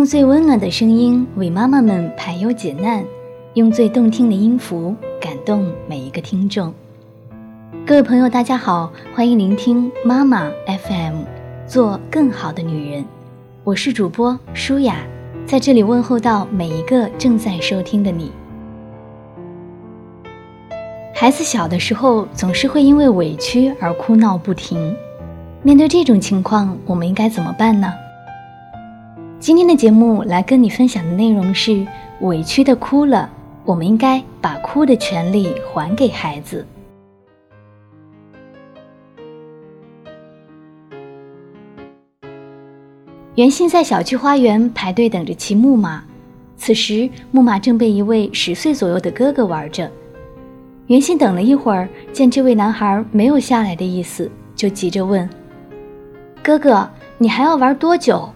用最温暖的声音为妈妈们排忧解难，用最动听的音符感动每一个听众。各位朋友，大家好，欢迎聆听妈妈 FM，做更好的女人。我是主播舒雅，在这里问候到每一个正在收听的你。孩子小的时候总是会因为委屈而哭闹不停，面对这种情况，我们应该怎么办呢？今天的节目来跟你分享的内容是：委屈的哭了，我们应该把哭的权利还给孩子。袁心在小区花园排队等着骑木马，此时木马正被一位十岁左右的哥哥玩着。袁心等了一会儿，见这位男孩没有下来的意思，就急着问：“哥哥，你还要玩多久？”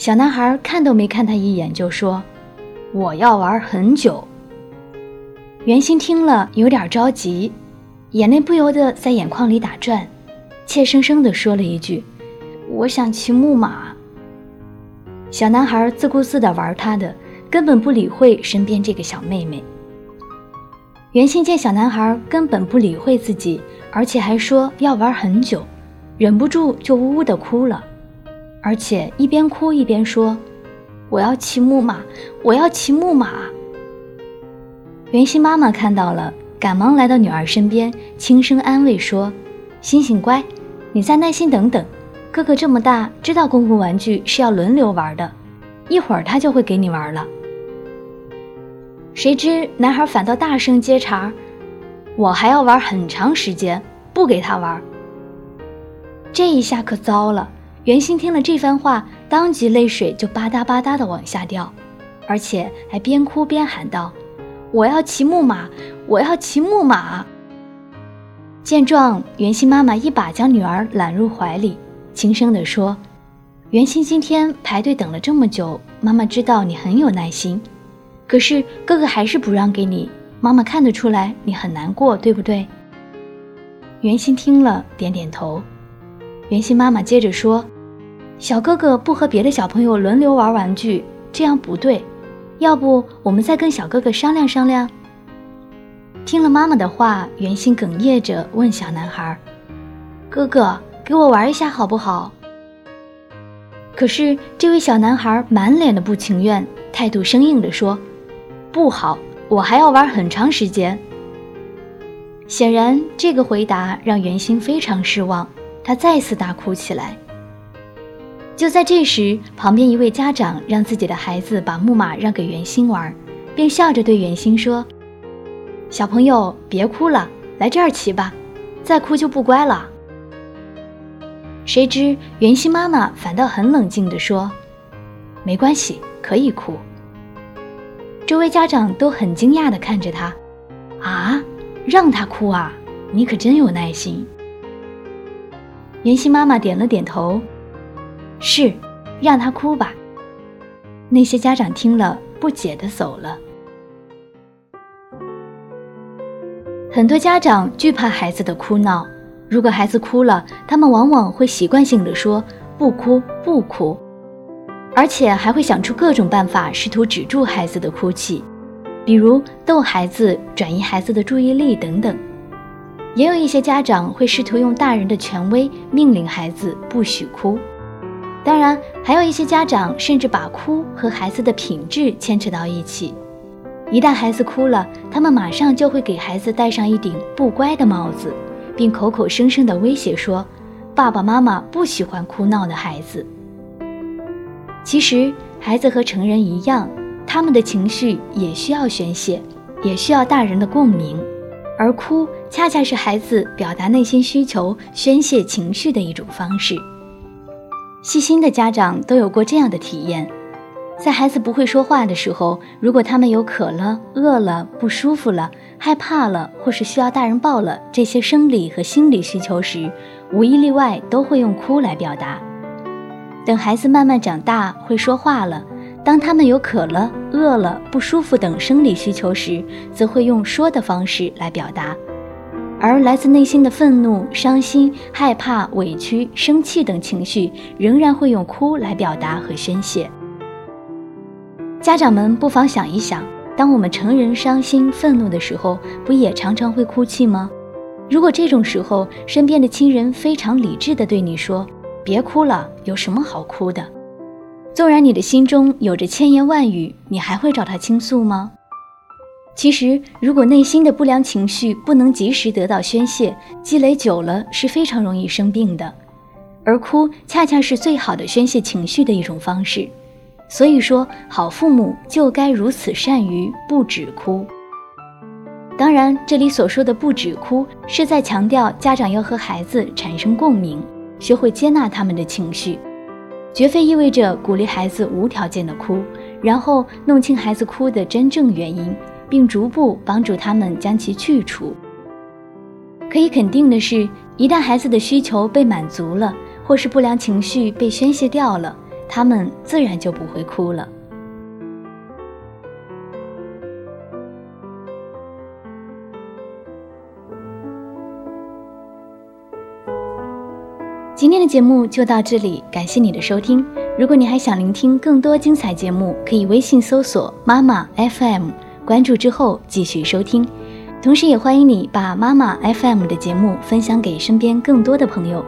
小男孩看都没看他一眼，就说：“我要玩很久。”袁心听了有点着急，眼泪不由得在眼眶里打转，怯生生地说了一句：“我想骑木马。”小男孩自顾自地玩他的，根本不理会身边这个小妹妹。袁心见小男孩根本不理会自己，而且还说要玩很久，忍不住就呜呜地哭了，而且一边哭一边说：“我要骑木马，我要骑木马。”袁心妈妈看到了，赶忙来到女儿身边，轻声安慰说：“星星乖，你再耐心等等，哥哥这么大，知道公共玩具是要轮流玩的，一会儿他就会给你玩了。”谁知男孩反倒大声接茬：“我还要玩很长时间，不给他玩。”这一下可糟了。袁心听了这番话，当即泪水就吧嗒吧嗒的往下掉，而且还边哭边喊道：“我要骑木马，我要骑木马！”见状，袁心妈妈一把将女儿揽入怀里，轻声地说：“袁心今天排队等了这么久，妈妈知道你很有耐心。”可是哥哥还是不让给你，妈妈看得出来你很难过，对不对？袁心听了点点头。袁心妈妈接着说：“小哥哥不和别的小朋友轮流玩玩具，这样不对。要不我们再跟小哥哥商量商量？”听了妈妈的话，袁心哽咽着问小男孩：“哥哥，给我玩一下好不好？”可是这位小男孩满脸的不情愿，态度生硬地说。不好，我还要玩很长时间。显然，这个回答让袁心非常失望，他再次大哭起来。就在这时，旁边一位家长让自己的孩子把木马让给袁心玩，并笑着对袁心说：“小朋友，别哭了，来这儿骑吧，再哭就不乖了。”谁知袁心妈妈反倒很冷静地说：“没关系，可以哭。”周围家长都很惊讶地看着他，啊，让他哭啊！你可真有耐心。妍希妈妈点了点头，是，让他哭吧。那些家长听了，不解的走了。很多家长惧怕孩子的哭闹，如果孩子哭了，他们往往会习惯性的说：“不哭，不哭。”而且还会想出各种办法，试图止住孩子的哭泣，比如逗孩子、转移孩子的注意力等等。也有一些家长会试图用大人的权威命令孩子不许哭。当然，还有一些家长甚至把哭和孩子的品质牵扯到一起。一旦孩子哭了，他们马上就会给孩子戴上一顶不乖的帽子，并口口声声地威胁说：“爸爸妈妈不喜欢哭闹的孩子。”其实，孩子和成人一样，他们的情绪也需要宣泄，也需要大人的共鸣，而哭恰恰是孩子表达内心需求、宣泄情绪的一种方式。细心的家长都有过这样的体验：在孩子不会说话的时候，如果他们有渴了、饿了、不舒服了、害怕了，或是需要大人抱了这些生理和心理需求时，无一例外都会用哭来表达。等孩子慢慢长大，会说话了。当他们有渴了、饿了、不舒服等生理需求时，则会用说的方式来表达。而来自内心的愤怒、伤心、害怕、委屈、生气等情绪，仍然会用哭来表达和宣泄。家长们不妨想一想，当我们成人伤心、愤怒的时候，不也常常会哭泣吗？如果这种时候，身边的亲人非常理智地对你说：“别哭了，有什么好哭的？”纵然你的心中有着千言万语，你还会找他倾诉吗？其实，如果内心的不良情绪不能及时得到宣泄，积累久了是非常容易生病的。而哭恰恰是最好的宣泄情绪的一种方式。所以说，好父母就该如此善于不止哭。当然，这里所说的不止哭，是在强调家长要和孩子产生共鸣，学会接纳他们的情绪，绝非意味着鼓励孩子无条件的哭，然后弄清孩子哭的真正原因。并逐步帮助他们将其去除。可以肯定的是，一旦孩子的需求被满足了，或是不良情绪被宣泄掉了，他们自然就不会哭了。今天的节目就到这里，感谢你的收听。如果你还想聆听更多精彩节目，可以微信搜索“妈妈 FM”。关注之后继续收听，同时也欢迎你把妈妈 FM 的节目分享给身边更多的朋友。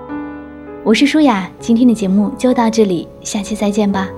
我是舒雅，今天的节目就到这里，下期再见吧。